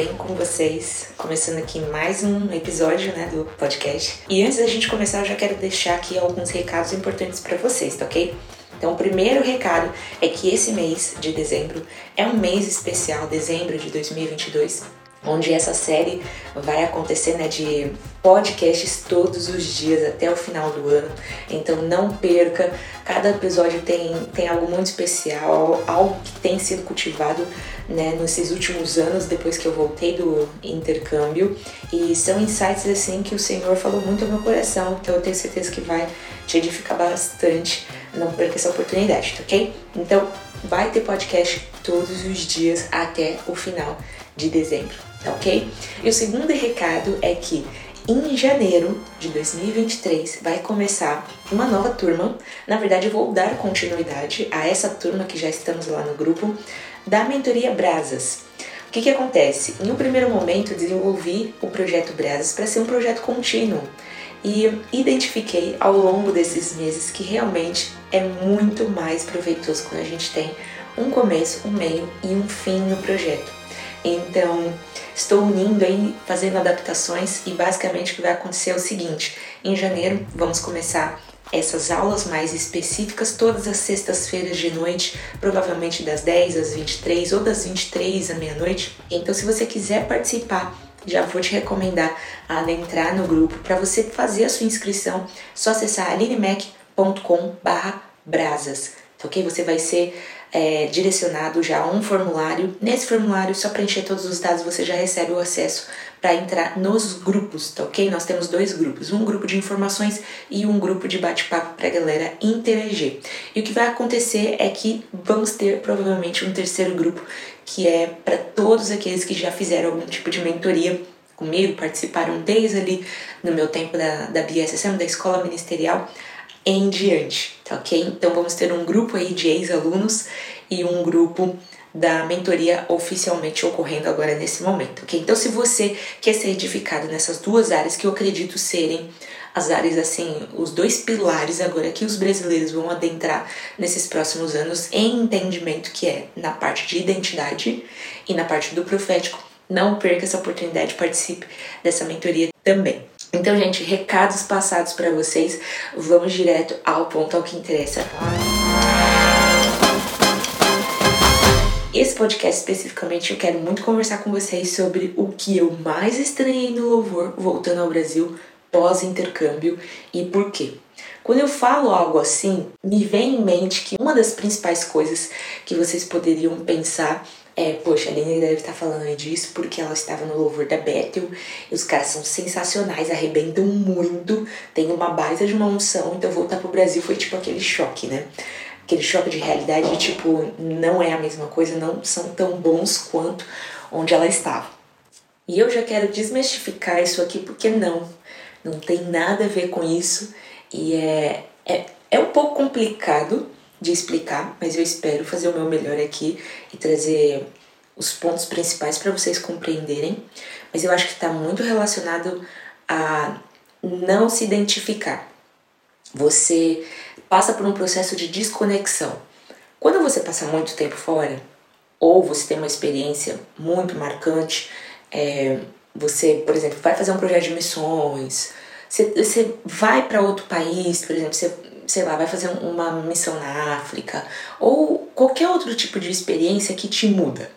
bem com vocês? Começando aqui mais um episódio né, do podcast. E antes da gente começar, eu já quero deixar aqui alguns recados importantes para vocês, tá ok? Então, o primeiro recado é que esse mês de dezembro é um mês especial, dezembro de 2022, onde essa série vai acontecer né, de podcasts todos os dias até o final do ano. Então não perca, cada episódio tem, tem algo muito especial, algo que tem sido cultivado né, nesses últimos anos, depois que eu voltei do intercâmbio. E são insights assim que o Senhor falou muito ao meu coração, então eu tenho certeza que vai te edificar bastante. Não perca essa oportunidade, tá ok? Então vai ter podcast todos os dias até o final de dezembro, tá ok? E o segundo recado é que em janeiro de 2023 vai começar uma nova turma. Na verdade, eu vou dar continuidade a essa turma que já estamos lá no grupo da mentoria Brasas. O que, que acontece? Um primeiro momento, desenvolvi o projeto Brasas para ser um projeto contínuo e identifiquei ao longo desses meses que realmente é muito mais proveitoso quando a gente tem um começo, um meio e um fim no projeto. Então, estou unindo aí, fazendo adaptações e basicamente o que vai acontecer é o seguinte: em janeiro vamos começar essas aulas mais específicas todas as sextas-feiras de noite, provavelmente das 10 às 23 ou das 23 à meia-noite. Então, se você quiser participar, já vou te recomendar a entrar no grupo para você fazer a sua inscrição. Só acessar alinemac.com/brasas, tá ok? Você vai ser é, direcionado já a um formulário. Nesse formulário, só preencher todos os dados, você já recebe o acesso para entrar nos grupos, tá ok? Nós temos dois grupos, um grupo de informações e um grupo de bate-papo para a galera interagir. E o que vai acontecer é que vamos ter provavelmente um terceiro grupo que é para todos aqueles que já fizeram algum tipo de mentoria comigo, participaram desde ali no meu tempo da, da BSSM, da Escola Ministerial, em diante, tá ok? Então vamos ter um grupo aí de ex-alunos e um grupo da mentoria oficialmente ocorrendo agora nesse momento, ok? Então se você quer ser edificado nessas duas áreas que eu acredito serem as áreas assim, os dois pilares agora que os brasileiros vão adentrar nesses próximos anos em entendimento que é na parte de identidade e na parte do profético, não perca essa oportunidade, participe dessa mentoria também. Então, gente, recados passados para vocês, vamos direto ao ponto, ao que interessa. Esse podcast especificamente eu quero muito conversar com vocês sobre o que eu mais estranhei no louvor voltando ao Brasil pós-intercâmbio e por quê. Quando eu falo algo assim, me vem em mente que uma das principais coisas que vocês poderiam pensar é, poxa, a Aline deve estar falando disso porque ela estava no louvor da Bethel e os caras são sensacionais, arrebentam muito, tem uma baita de uma unção, então voltar pro Brasil foi tipo aquele choque, né? Aquele choque de realidade de tipo, não é a mesma coisa, não são tão bons quanto onde ela estava. E eu já quero desmistificar isso aqui porque não, não tem nada a ver com isso e é, é, é um pouco complicado de explicar, mas eu espero fazer o meu melhor aqui e trazer os pontos principais para vocês compreenderem. Mas eu acho que está muito relacionado a não se identificar. Você passa por um processo de desconexão. Quando você passa muito tempo fora, ou você tem uma experiência muito marcante, é, você, por exemplo, vai fazer um projeto de missões, você, você vai para outro país, por exemplo, você sei lá, vai fazer uma missão na África, ou qualquer outro tipo de experiência que te muda.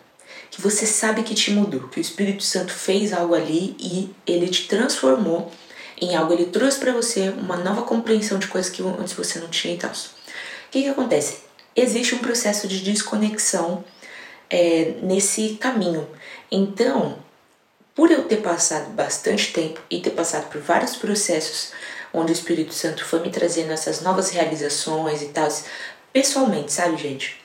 Que você sabe que te mudou, que o Espírito Santo fez algo ali e ele te transformou em algo, ele trouxe para você uma nova compreensão de coisas que antes você não tinha e tal. O que, que acontece? Existe um processo de desconexão é, nesse caminho. Então, por eu ter passado bastante tempo e ter passado por vários processos onde o Espírito Santo foi me trazendo essas novas realizações e tal, pessoalmente, sabe, gente?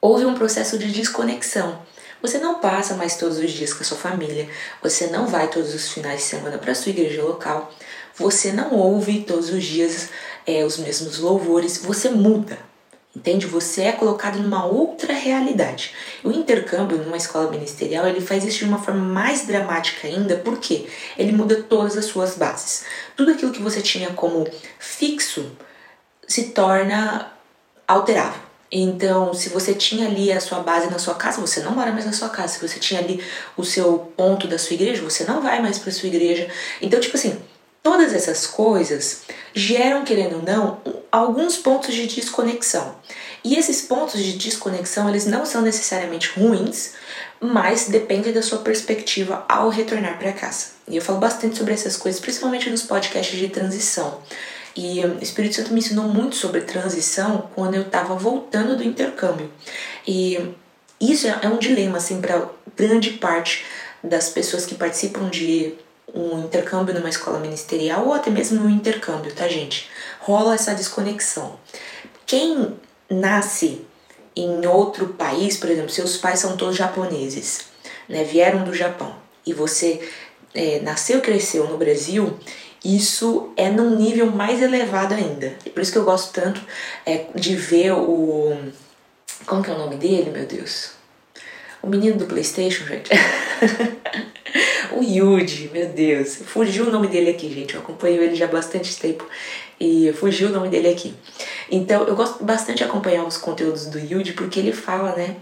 Houve um processo de desconexão. Você não passa mais todos os dias com a sua família, você não vai todos os finais de semana para a sua igreja local, você não ouve todos os dias é, os mesmos louvores, você muda. Entende? Você é colocado numa outra realidade. O intercâmbio numa escola ministerial, ele faz isso de uma forma mais dramática ainda, porque ele muda todas as suas bases. Tudo aquilo que você tinha como fixo se torna alterável. Então, se você tinha ali a sua base na sua casa, você não mora mais na sua casa. Se você tinha ali o seu ponto da sua igreja, você não vai mais para sua igreja. Então, tipo assim, todas essas coisas geram, querendo ou não, alguns pontos de desconexão. E esses pontos de desconexão, eles não são necessariamente ruins, mas depende da sua perspectiva ao retornar para casa. E eu falo bastante sobre essas coisas, principalmente nos podcasts de transição. E o Espírito Santo me ensinou muito sobre transição quando eu estava voltando do intercâmbio. E isso é, é um dilema assim para grande parte das pessoas que participam de um intercâmbio numa escola ministerial ou até mesmo um intercâmbio, tá, gente? Rola essa desconexão. Quem nasce em outro país, por exemplo, seus pais são todos japoneses, né? Vieram do Japão e você é, nasceu cresceu no Brasil, isso é num nível mais elevado ainda. Por isso que eu gosto tanto é, de ver o. Como que é o nome dele, meu Deus? O menino do Playstation, gente. o Yuji, meu Deus. Fugiu o nome dele aqui, gente. Eu acompanho ele já há bastante tempo e fugiu o nome dele aqui. Então, eu gosto bastante de acompanhar os conteúdos do Yuji porque ele fala, né?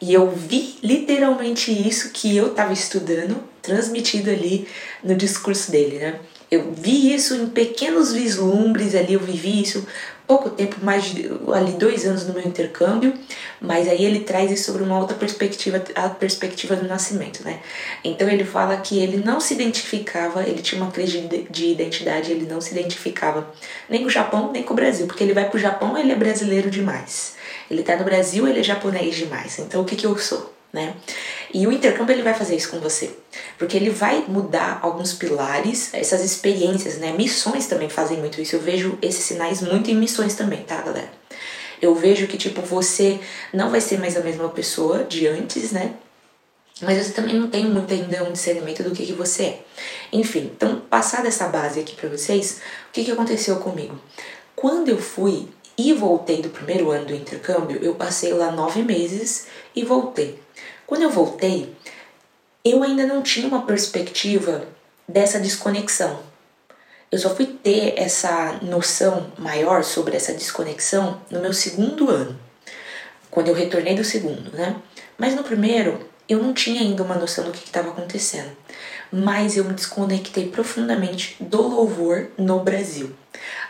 E eu vi literalmente isso que eu estava estudando transmitido ali no discurso dele, né? Eu vi isso em pequenos vislumbres ali, eu vivi isso pouco tempo, mais de ali dois anos no meu intercâmbio, mas aí ele traz isso sobre uma outra perspectiva, a perspectiva do nascimento, né? Então ele fala que ele não se identificava, ele tinha uma crise de identidade, ele não se identificava nem com o Japão, nem com o Brasil, porque ele vai pro Japão, ele é brasileiro demais. Ele tá no Brasil, ele é japonês demais. Então o que que eu sou? Né? E o intercâmbio ele vai fazer isso com você, porque ele vai mudar alguns pilares, essas experiências, né? Missões também fazem muito isso. Eu vejo esses sinais muito em missões também, tá, galera? Eu vejo que tipo você não vai ser mais a mesma pessoa de antes, né? Mas você também não tem muito ainda um discernimento do que, que você é. Enfim, então, passada essa base aqui para vocês, o que, que aconteceu comigo? Quando eu fui e voltei do primeiro ano do intercâmbio, eu passei lá nove meses e voltei. Quando eu voltei, eu ainda não tinha uma perspectiva dessa desconexão. Eu só fui ter essa noção maior sobre essa desconexão no meu segundo ano, quando eu retornei do segundo, né? Mas no primeiro, eu não tinha ainda uma noção do que estava acontecendo. Mas eu me desconectei profundamente do louvor no Brasil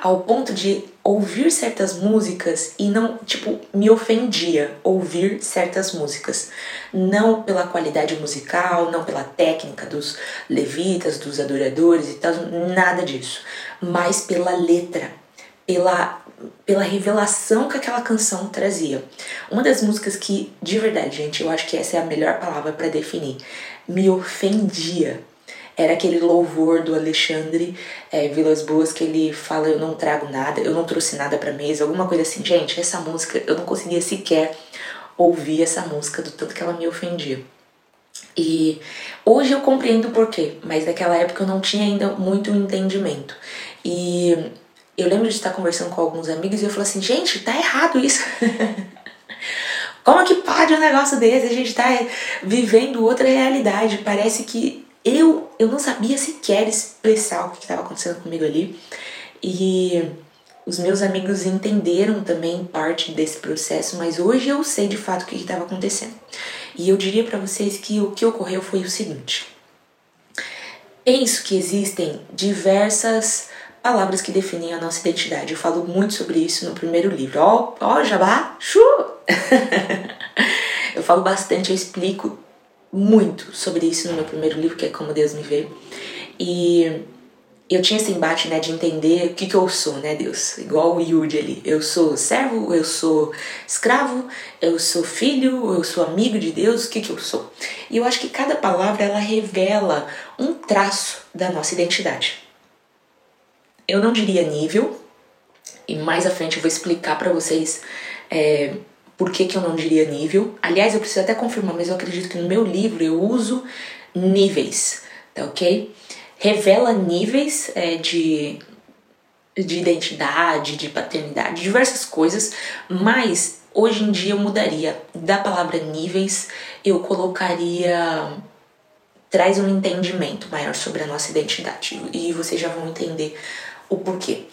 ao ponto de ouvir certas músicas e não, tipo, me ofendia ouvir certas músicas. Não pela qualidade musical, não pela técnica dos levitas, dos adoradores e tal, nada disso, mas pela letra, pela pela revelação que aquela canção trazia. Uma das músicas que, de verdade, gente, eu acho que essa é a melhor palavra para definir, me ofendia era aquele louvor do Alexandre é, Vilas Boas que ele fala eu não trago nada, eu não trouxe nada pra mesa, alguma coisa assim. Gente, essa música eu não conseguia sequer ouvir essa música do tanto que ela me ofendia. E hoje eu compreendo o porquê, mas naquela época eu não tinha ainda muito entendimento. E eu lembro de estar conversando com alguns amigos e eu falei assim, gente, tá errado isso. Como que pode um negócio desse? A gente tá vivendo outra realidade. Parece que eu, eu não sabia sequer expressar o que estava acontecendo comigo ali. E os meus amigos entenderam também parte desse processo, mas hoje eu sei de fato o que estava acontecendo. E eu diria para vocês que o que ocorreu foi o seguinte: penso que existem diversas palavras que definem a nossa identidade. Eu falo muito sobre isso no primeiro livro. Ó, ó, jabá, chu! eu falo bastante, eu explico muito sobre isso no meu primeiro livro, que é Como Deus Me Vê. E eu tinha esse embate, né, de entender o que, que eu sou, né, Deus? Igual o Yudi ali. Eu sou servo, eu sou escravo, eu sou filho, eu sou amigo de Deus, o que, que eu sou? E eu acho que cada palavra, ela revela um traço da nossa identidade. Eu não diria nível, e mais à frente eu vou explicar para vocês é, por que, que eu não diria nível. Aliás, eu preciso até confirmar, mas eu acredito que no meu livro eu uso níveis, tá ok? Revela níveis é, de, de identidade, de paternidade, diversas coisas, mas hoje em dia eu mudaria da palavra níveis, eu colocaria traz um entendimento maior sobre a nossa identidade e vocês já vão entender o porquê.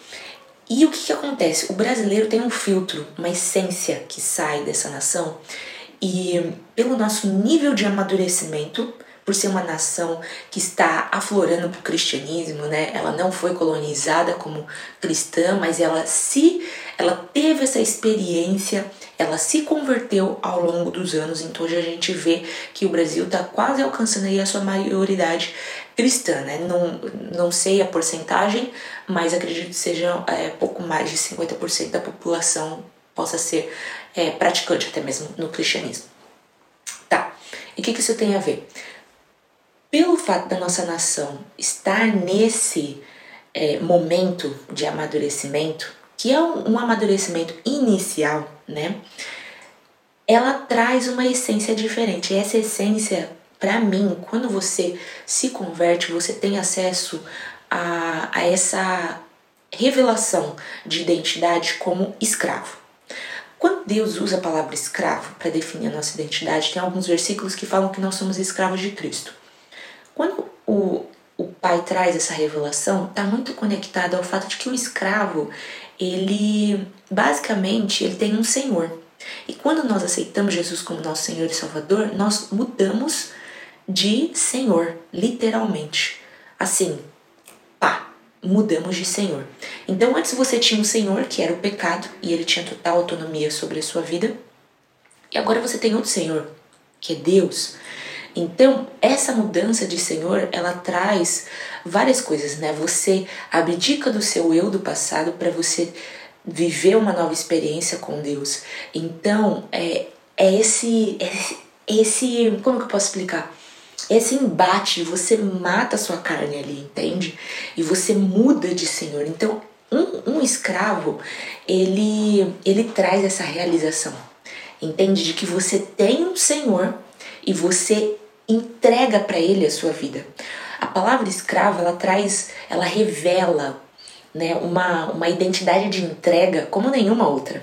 E o que, que acontece? O brasileiro tem um filtro, uma essência que sai dessa nação, e pelo nosso nível de amadurecimento, por ser uma nação que está aflorando para o cristianismo, né? Ela não foi colonizada como cristã, mas ela se ela teve essa experiência, ela se converteu ao longo dos anos, então hoje a gente vê que o Brasil está quase alcançando aí a sua maioridade cristã, né? Não, não sei a porcentagem, mas acredito que seja é, pouco mais de 50% da população possa ser é, praticante até mesmo no cristianismo. Tá, e o que, que isso tem a ver? Pelo fato da nossa nação estar nesse é, momento de amadurecimento, que é um, um amadurecimento inicial, né? Ela traz uma essência diferente. E essa essência para mim, quando você se converte, você tem acesso a, a essa revelação de identidade como escravo. Quando Deus usa a palavra escravo para definir a nossa identidade, tem alguns versículos que falam que nós somos escravos de Cristo. Quando o, o Pai traz essa revelação, está muito conectado ao fato de que o escravo, ele basicamente ele tem um senhor. E quando nós aceitamos Jesus como nosso Senhor e Salvador, nós mudamos de Senhor, literalmente. Assim, pá, mudamos de Senhor. Então, antes você tinha um Senhor, que era o pecado, e ele tinha total autonomia sobre a sua vida. E agora você tem outro Senhor, que é Deus. Então, essa mudança de Senhor, ela traz várias coisas, né? Você abdica do seu eu do passado para você viver uma nova experiência com Deus. Então, é, é esse, é esse, como que eu posso explicar? Esse embate, você mata a sua carne ali, entende? E você muda de senhor. Então, um, um escravo, ele, ele traz essa realização, entende? De que você tem um senhor e você entrega para ele a sua vida. A palavra escravo, ela traz, ela revela né, uma, uma identidade de entrega como nenhuma outra.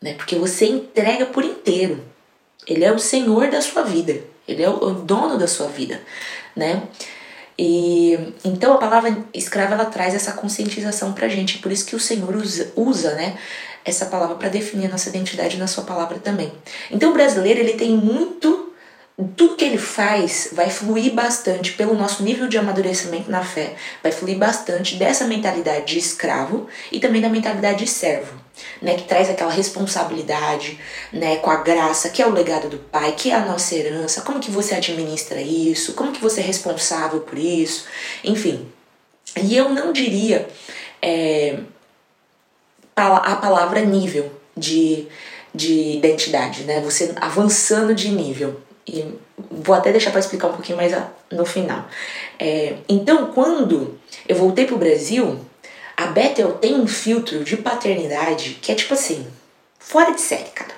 Né? Porque você entrega por inteiro. Ele é o senhor da sua vida. Ele é o dono da sua vida, né? E então a palavra escrava ela traz essa conscientização pra gente, por isso que o Senhor usa, usa né, essa palavra para definir a nossa identidade na sua palavra também. Então o brasileiro ele tem muito tudo que ele faz vai fluir bastante pelo nosso nível de amadurecimento na fé, vai fluir bastante dessa mentalidade de escravo e também da mentalidade de servo, né, que traz aquela responsabilidade, né, com a graça, que é o legado do pai, que é a nossa herança, como que você administra isso, como que você é responsável por isso, enfim. E eu não diria é, a palavra nível de, de identidade, né, você avançando de nível e vou até deixar para explicar um pouquinho mais no final. É, então, quando eu voltei pro Brasil, a Bethel tem um filtro de paternidade que é tipo assim, fora de série, cara.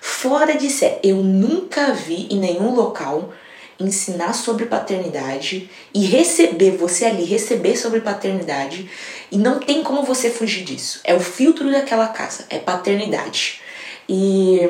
Fora de série. Eu nunca vi em nenhum local ensinar sobre paternidade e receber, você ali receber sobre paternidade e não tem como você fugir disso. É o filtro daquela casa, é paternidade. E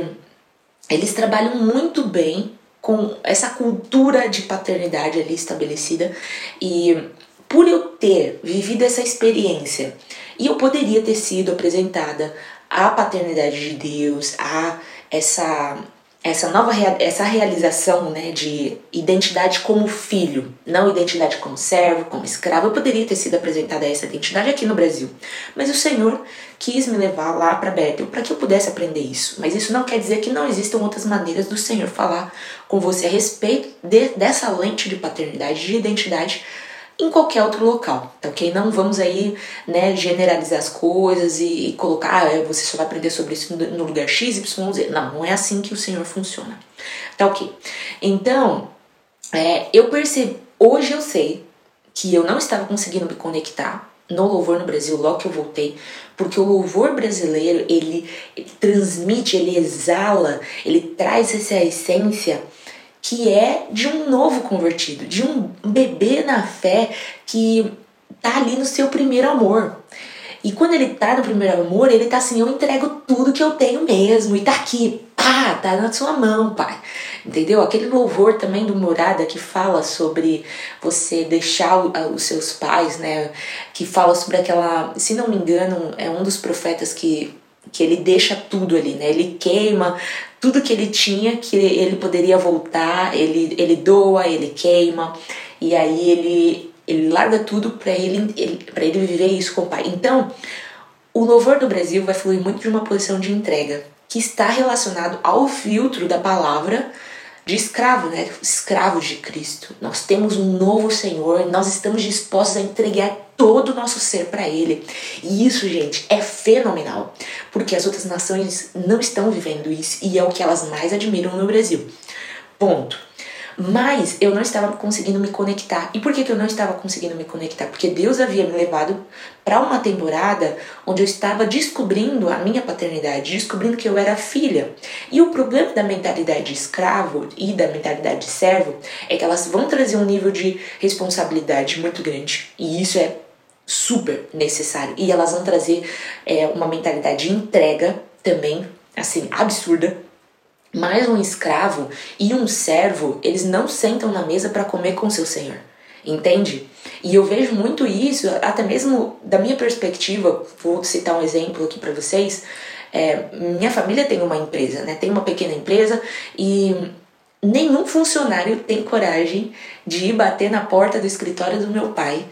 eles trabalham muito bem com essa cultura de paternidade ali estabelecida e por eu ter vivido essa experiência e eu poderia ter sido apresentada à paternidade de Deus, a essa essa nova essa realização né, de identidade como filho, não identidade como servo, como escravo. Eu poderia ter sido apresentada essa identidade aqui no Brasil, mas o Senhor quis me levar lá para Bethel para que eu pudesse aprender isso. Mas isso não quer dizer que não existam outras maneiras do Senhor falar com você a respeito de, dessa lente de paternidade, de identidade em qualquer outro local, tá ok? Não vamos aí, né, generalizar as coisas e, e colocar, ah, você só vai aprender sobre isso no lugar X, Y, Z. Não, não é assim que o Senhor funciona, tá ok? Então, é, eu percebi, hoje eu sei que eu não estava conseguindo me conectar no louvor no Brasil logo que eu voltei, porque o louvor brasileiro ele, ele transmite, ele exala, ele traz essa essência que é de um novo convertido, de um bebê na fé que tá ali no seu primeiro amor. E quando ele tá no primeiro amor, ele tá assim, eu entrego tudo que eu tenho mesmo, e tá aqui, pá, tá na sua mão, pai. Entendeu? Aquele louvor também do Morada que fala sobre você deixar os seus pais, né? Que fala sobre aquela, se não me engano, é um dos profetas que que ele deixa tudo ali, né? Ele queima tudo que ele tinha, que ele poderia voltar, ele, ele doa, ele queima, e aí ele, ele larga tudo para ele, ele, ele viver isso com o pai. Então, o louvor do Brasil vai fluir muito de uma posição de entrega, que está relacionado ao filtro da palavra de escravo, né? Escravos de Cristo. Nós temos um novo Senhor, nós estamos dispostos a entregar todo o nosso ser para Ele. E isso, gente, é fenomenal, porque as outras nações não estão vivendo isso e é o que elas mais admiram no Brasil. Ponto. Mas eu não estava conseguindo me conectar. E por que, que eu não estava conseguindo me conectar? Porque Deus havia me levado para uma temporada onde eu estava descobrindo a minha paternidade, descobrindo que eu era filha. E o problema da mentalidade de escravo e da mentalidade de servo é que elas vão trazer um nível de responsabilidade muito grande. E isso é super necessário. E elas vão trazer é, uma mentalidade de entrega também, assim, absurda mas um escravo e um servo, eles não sentam na mesa para comer com seu senhor. Entende? E eu vejo muito isso, até mesmo da minha perspectiva, vou citar um exemplo aqui para vocês. É, minha família tem uma empresa, né? Tem uma pequena empresa e nenhum funcionário tem coragem de ir bater na porta do escritório do meu pai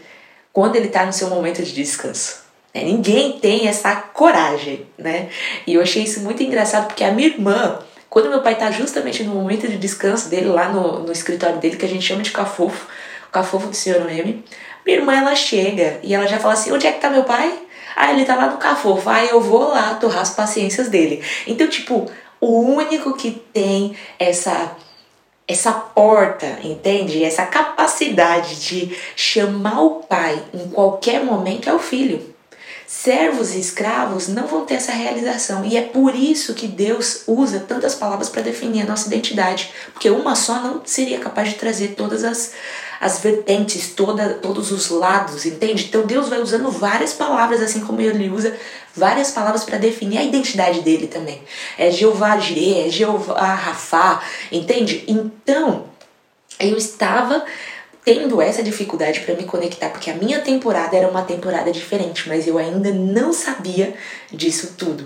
quando ele está no seu momento de descanso. É, ninguém tem essa coragem, né? E eu achei isso muito engraçado porque a minha irmã, quando meu pai está justamente no momento de descanso dele, lá no, no escritório dele, que a gente chama de cafofo, o cafofo do senhor Noemi, minha irmã ela chega e ela já fala assim: onde é que tá meu pai? Ah, ele tá lá no cafofo. Ah, eu vou lá torrar as paciências dele. Então, tipo, o único que tem essa essa porta, entende? Essa capacidade de chamar o pai em qualquer momento é o filho. Servos e escravos não vão ter essa realização. E é por isso que Deus usa tantas palavras para definir a nossa identidade. Porque uma só não seria capaz de trazer todas as, as vertentes, toda, todos os lados, entende? Então Deus vai usando várias palavras, assim como ele usa várias palavras para definir a identidade dele também. É Jeová Jireh, é Jeová Rafá, entende? Então, eu estava tendo essa dificuldade para me conectar, porque a minha temporada era uma temporada diferente, mas eu ainda não sabia disso tudo.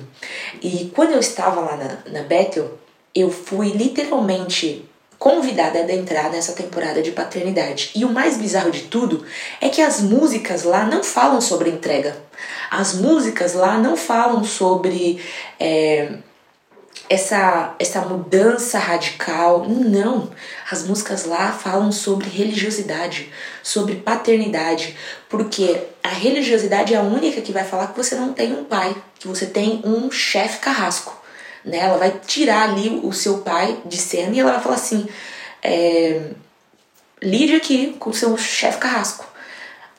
E quando eu estava lá na, na Bethel, eu fui literalmente convidada a adentrar nessa temporada de paternidade. E o mais bizarro de tudo é que as músicas lá não falam sobre entrega. As músicas lá não falam sobre. É, essa, essa mudança radical. Não. As músicas lá falam sobre religiosidade, sobre paternidade, porque a religiosidade é a única que vai falar que você não tem um pai, que você tem um chefe carrasco. Né? Ela vai tirar ali o seu pai de cena e ela vai falar assim: é, lide aqui com o seu chefe carrasco.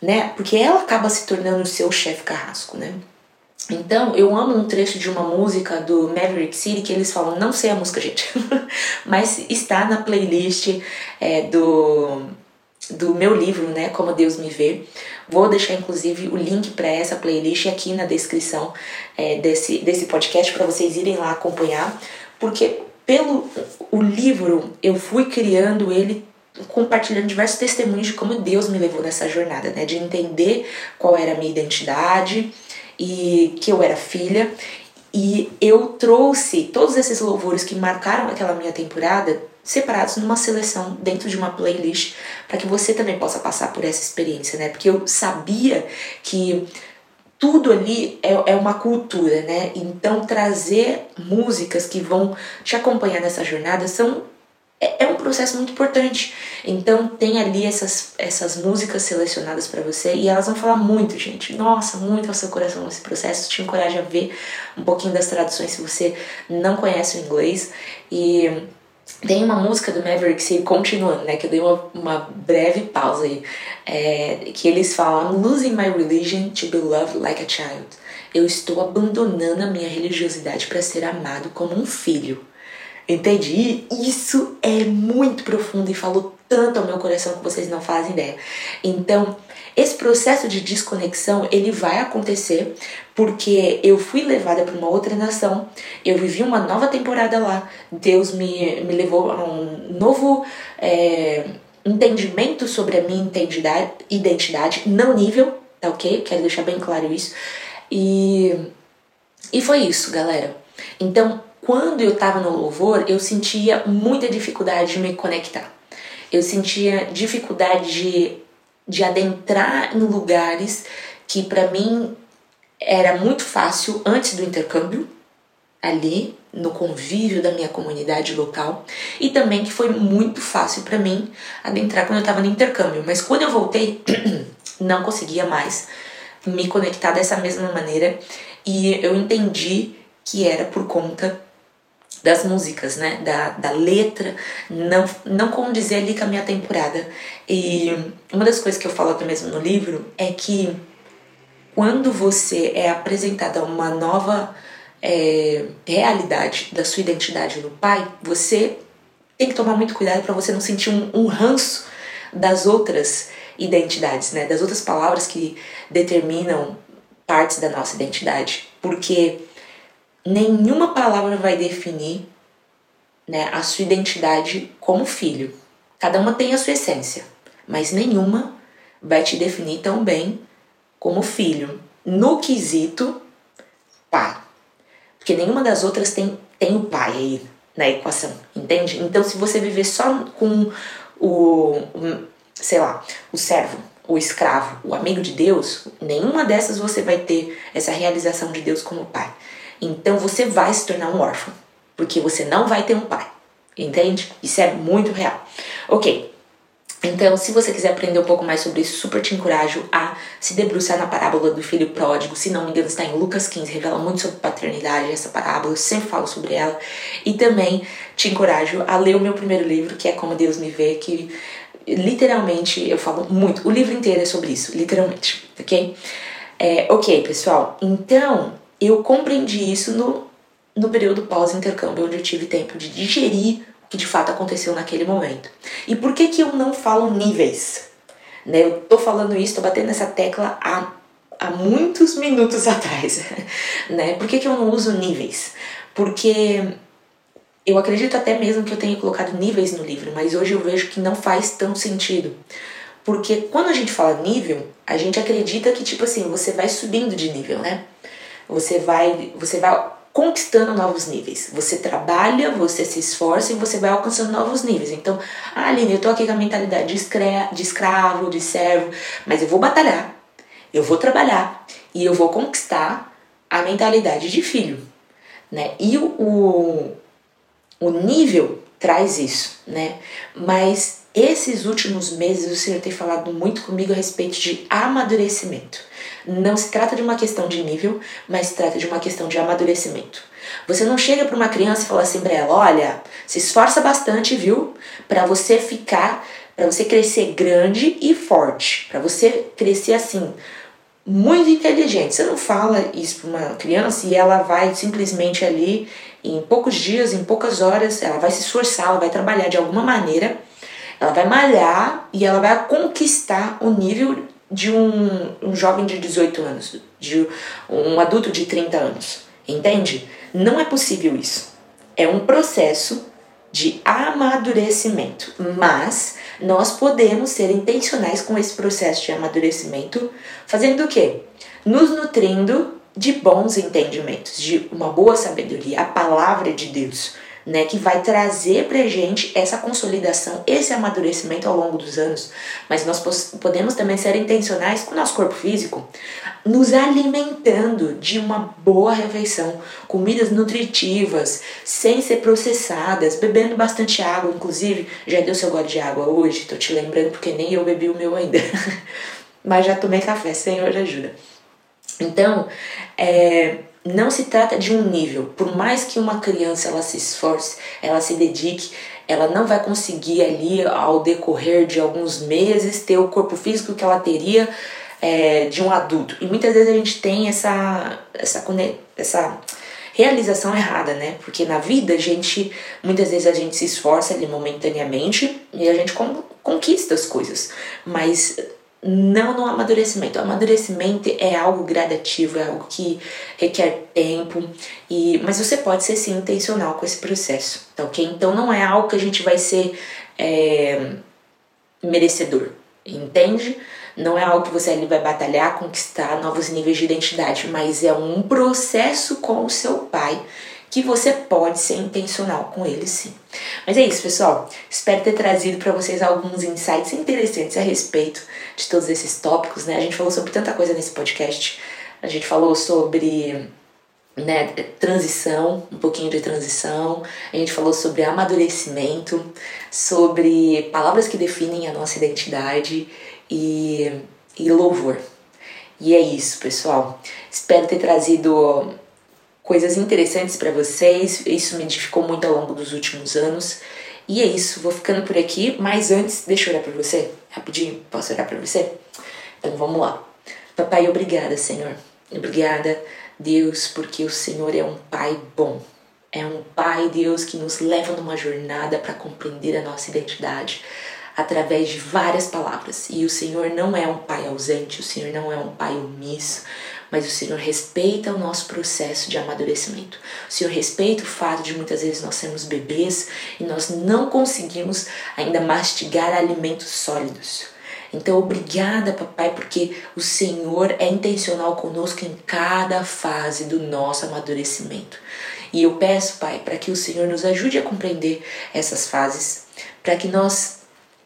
Né? Porque ela acaba se tornando o seu chefe carrasco, né? Então, eu amo um trecho de uma música do Maverick City que eles falam, não sei a música, gente, mas está na playlist é, do, do meu livro, né, Como Deus Me Vê. Vou deixar inclusive o link para essa playlist aqui na descrição é, desse, desse podcast para vocês irem lá acompanhar, porque pelo o livro eu fui criando ele compartilhando diversos testemunhos de como Deus me levou nessa jornada, né, de entender qual era a minha identidade e que eu era filha. E eu trouxe todos esses louvores que marcaram aquela minha temporada separados numa seleção dentro de uma playlist para que você também possa passar por essa experiência, né? Porque eu sabia que tudo ali é, é uma cultura, né? Então trazer músicas que vão te acompanhar nessa jornada são é, é um processo muito importante. Então tem ali essas, essas músicas selecionadas para você e elas vão falar muito, gente. Nossa, muito ao seu coração nesse processo. Te encorajo a ver um pouquinho das traduções se você não conhece o inglês. E tem uma música do Maverick City, continuando, né? Que eu dei uma, uma breve pausa aí. É, que eles falam: I'm losing my religion to be loved like a child. Eu estou abandonando a minha religiosidade para ser amado como um filho. Entende? E isso é muito profundo e falou tanto ao meu coração que vocês não fazem ideia. Então, esse processo de desconexão, ele vai acontecer porque eu fui levada para uma outra nação, eu vivi uma nova temporada lá, Deus me, me levou a um novo é, entendimento sobre a minha identidade, não nível, tá ok? Quero deixar bem claro isso. E, e foi isso, galera. Então, quando eu estava no louvor, eu sentia muita dificuldade de me conectar. Eu sentia dificuldade de, de adentrar em lugares que para mim era muito fácil antes do intercâmbio, ali no convívio da minha comunidade local, e também que foi muito fácil para mim adentrar quando eu estava no intercâmbio. Mas quando eu voltei, não conseguia mais me conectar dessa mesma maneira e eu entendi que era por conta das músicas, né? Da, da letra, não, não condizer ali com a minha temporada. E uma das coisas que eu falo até mesmo no livro é que quando você é apresentado a uma nova é, realidade da sua identidade no pai, você tem que tomar muito cuidado para você não sentir um, um ranço das outras identidades, né? Das outras palavras que determinam partes da nossa identidade. Porque nenhuma palavra vai definir né, a sua identidade como filho. Cada uma tem a sua essência, mas nenhuma vai te definir tão bem como filho. No quesito pai. Porque nenhuma das outras tem, tem o pai aí na equação, entende? Então, se você viver só com o, sei lá, o servo, o escravo, o amigo de Deus, nenhuma dessas você vai ter essa realização de Deus como pai. Então você vai se tornar um órfão, porque você não vai ter um pai. Entende? Isso é muito real. Ok. Então, se você quiser aprender um pouco mais sobre isso, super te encorajo a se debruçar na parábola do filho pródigo. Se não me engano, está em Lucas 15, revela muito sobre paternidade, essa parábola, eu sempre falo sobre ela. E também te encorajo a ler o meu primeiro livro, que é Como Deus Me Vê, que literalmente eu falo muito. O livro inteiro é sobre isso, literalmente, ok? É, ok, pessoal. Então, eu compreendi isso no, no período pós-intercâmbio, onde eu tive tempo de digerir o que de fato aconteceu naquele momento. E por que, que eu não falo níveis? Né? Eu tô falando isso, tô batendo nessa tecla há, há muitos minutos atrás. né? Por que, que eu não uso níveis? Porque eu acredito até mesmo que eu tenha colocado níveis no livro, mas hoje eu vejo que não faz tão sentido. Porque quando a gente fala nível, a gente acredita que, tipo assim, você vai subindo de nível, né? Você vai, você vai conquistando novos níveis. Você trabalha, você se esforça e você vai alcançando novos níveis. Então, ah, Aline, eu tô aqui com a mentalidade de, escra de escravo, de servo, mas eu vou batalhar, eu vou trabalhar e eu vou conquistar a mentalidade de filho, né? E o, o, o nível traz isso, né? Mas esses últimos meses o Senhor tem falado muito comigo a respeito de amadurecimento. Não se trata de uma questão de nível, mas se trata de uma questão de amadurecimento. Você não chega para uma criança e fala assim para ela: olha, se esforça bastante, viu? Para você ficar, para você crescer grande e forte, para você crescer assim, muito inteligente. Você não fala isso para uma criança e ela vai simplesmente ali, em poucos dias, em poucas horas, ela vai se esforçar, ela vai trabalhar de alguma maneira, ela vai malhar e ela vai conquistar o nível de um, um jovem de 18 anos, de um adulto de 30 anos. Entende? Não é possível isso. É um processo de amadurecimento, mas nós podemos ser intencionais com esse processo de amadurecimento, fazendo o quê? Nos nutrindo de bons entendimentos, de uma boa sabedoria, a palavra de Deus, né, que vai trazer pra gente essa consolidação, esse amadurecimento ao longo dos anos. Mas nós podemos também ser intencionais com o nosso corpo físico, nos alimentando de uma boa refeição, comidas nutritivas, sem ser processadas, bebendo bastante água, inclusive, já deu seu gole de água hoje, tô te lembrando porque nem eu bebi o meu ainda. Mas já tomei café, Senhor ajuda. Então, é, não se trata de um nível. Por mais que uma criança ela se esforce, ela se dedique, ela não vai conseguir ali ao decorrer de alguns meses ter o corpo físico que ela teria é, de um adulto. E muitas vezes a gente tem essa essa essa realização errada, né? Porque na vida a gente, muitas vezes a gente se esforça ali momentaneamente e a gente conquista as coisas, mas não no amadurecimento. O amadurecimento é algo gradativo, é algo que requer tempo, e mas você pode ser sim intencional com esse processo, tá ok? Então não é algo que a gente vai ser é, merecedor, entende? Não é algo que você ali vai batalhar, conquistar novos níveis de identidade, mas é um processo com o seu pai que você pode ser intencional com ele sim. Mas é isso, pessoal. Espero ter trazido para vocês alguns insights interessantes a respeito de todos esses tópicos, né? A gente falou sobre tanta coisa nesse podcast. A gente falou sobre né, transição, um pouquinho de transição. A gente falou sobre amadurecimento, sobre palavras que definem a nossa identidade e, e louvor. E é isso, pessoal. Espero ter trazido coisas interessantes para vocês. Isso me edificou muito ao longo dos últimos anos. E é isso, vou ficando por aqui, mas antes, deixa eu orar para você. Rapidinho, posso orar para você? Então vamos lá. Papai, obrigada, Senhor. Obrigada, Deus, porque o Senhor é um Pai bom. É um Pai, Deus, que nos leva numa jornada para compreender a nossa identidade através de várias palavras. E o Senhor não é um Pai ausente, o Senhor não é um Pai omisso, mas o Senhor respeita o nosso processo de amadurecimento. O Senhor respeita o fato de muitas vezes nós sermos bebês e nós não conseguimos ainda mastigar alimentos sólidos. Então, obrigada, papai, porque o Senhor é intencional conosco em cada fase do nosso amadurecimento. E eu peço, pai, para que o Senhor nos ajude a compreender essas fases, para que nós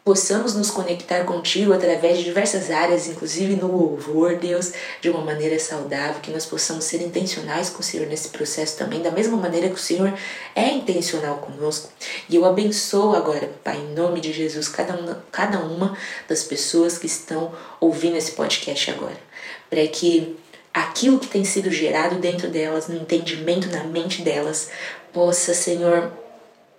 possamos nos conectar contigo através de diversas áreas, inclusive no louvor, Deus, de uma maneira saudável, que nós possamos ser intencionais com o Senhor nesse processo também, da mesma maneira que o Senhor é intencional conosco. E eu abençoo agora, Pai, em nome de Jesus, cada uma, cada uma das pessoas que estão ouvindo esse podcast agora, para que aquilo que tem sido gerado dentro delas, no entendimento, na mente delas, possa, Senhor,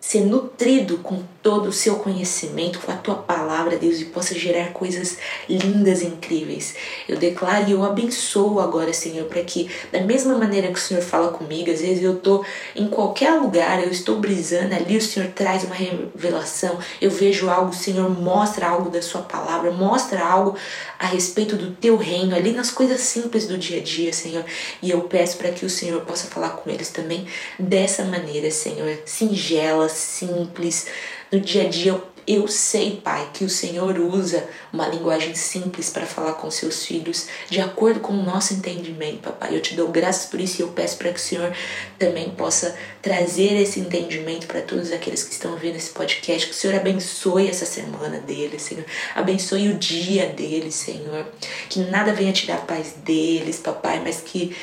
ser nutrido com todo o seu conhecimento, com a tua palavra, Deus, e possa gerar coisas lindas e incríveis. Eu declaro e eu abençoo agora, Senhor, para que, da mesma maneira que o Senhor fala comigo, às vezes eu estou em qualquer lugar, eu estou brisando ali, o Senhor traz uma revelação, eu vejo algo, o Senhor mostra algo da sua palavra, mostra algo a respeito do teu reino, ali nas coisas simples do dia a dia, Senhor. E eu peço para que o Senhor possa falar com eles também dessa maneira, Senhor, singela, simples. No dia a dia eu sei, Pai, que o Senhor usa uma linguagem simples para falar com seus filhos, de acordo com o nosso entendimento, Papai. Eu te dou graças por isso e eu peço para que o Senhor também possa trazer esse entendimento para todos aqueles que estão vendo esse podcast. Que o Senhor abençoe essa semana deles, Senhor. Abençoe o dia deles, Senhor. Que nada venha tirar a paz deles, Papai, mas que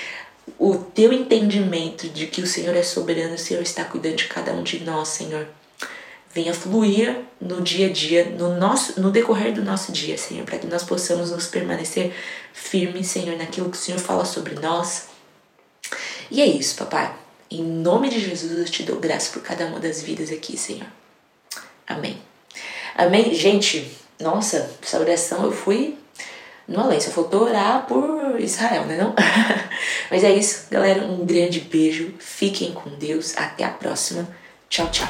o teu entendimento de que o Senhor é soberano, o Senhor está cuidando de cada um de nós, Senhor venha fluir no dia a dia, no nosso, no decorrer do nosso dia, Senhor, para que nós possamos nos permanecer firmes, Senhor, naquilo que o Senhor fala sobre nós. E é isso, papai. Em nome de Jesus eu te dou graça por cada uma das vidas aqui, Senhor. Amém. Amém. Gente, nossa, essa oração eu fui no além. Só faltou orar por Israel, né não? Mas é isso, galera. Um grande beijo. Fiquem com Deus. Até a próxima. Tchau, tchau.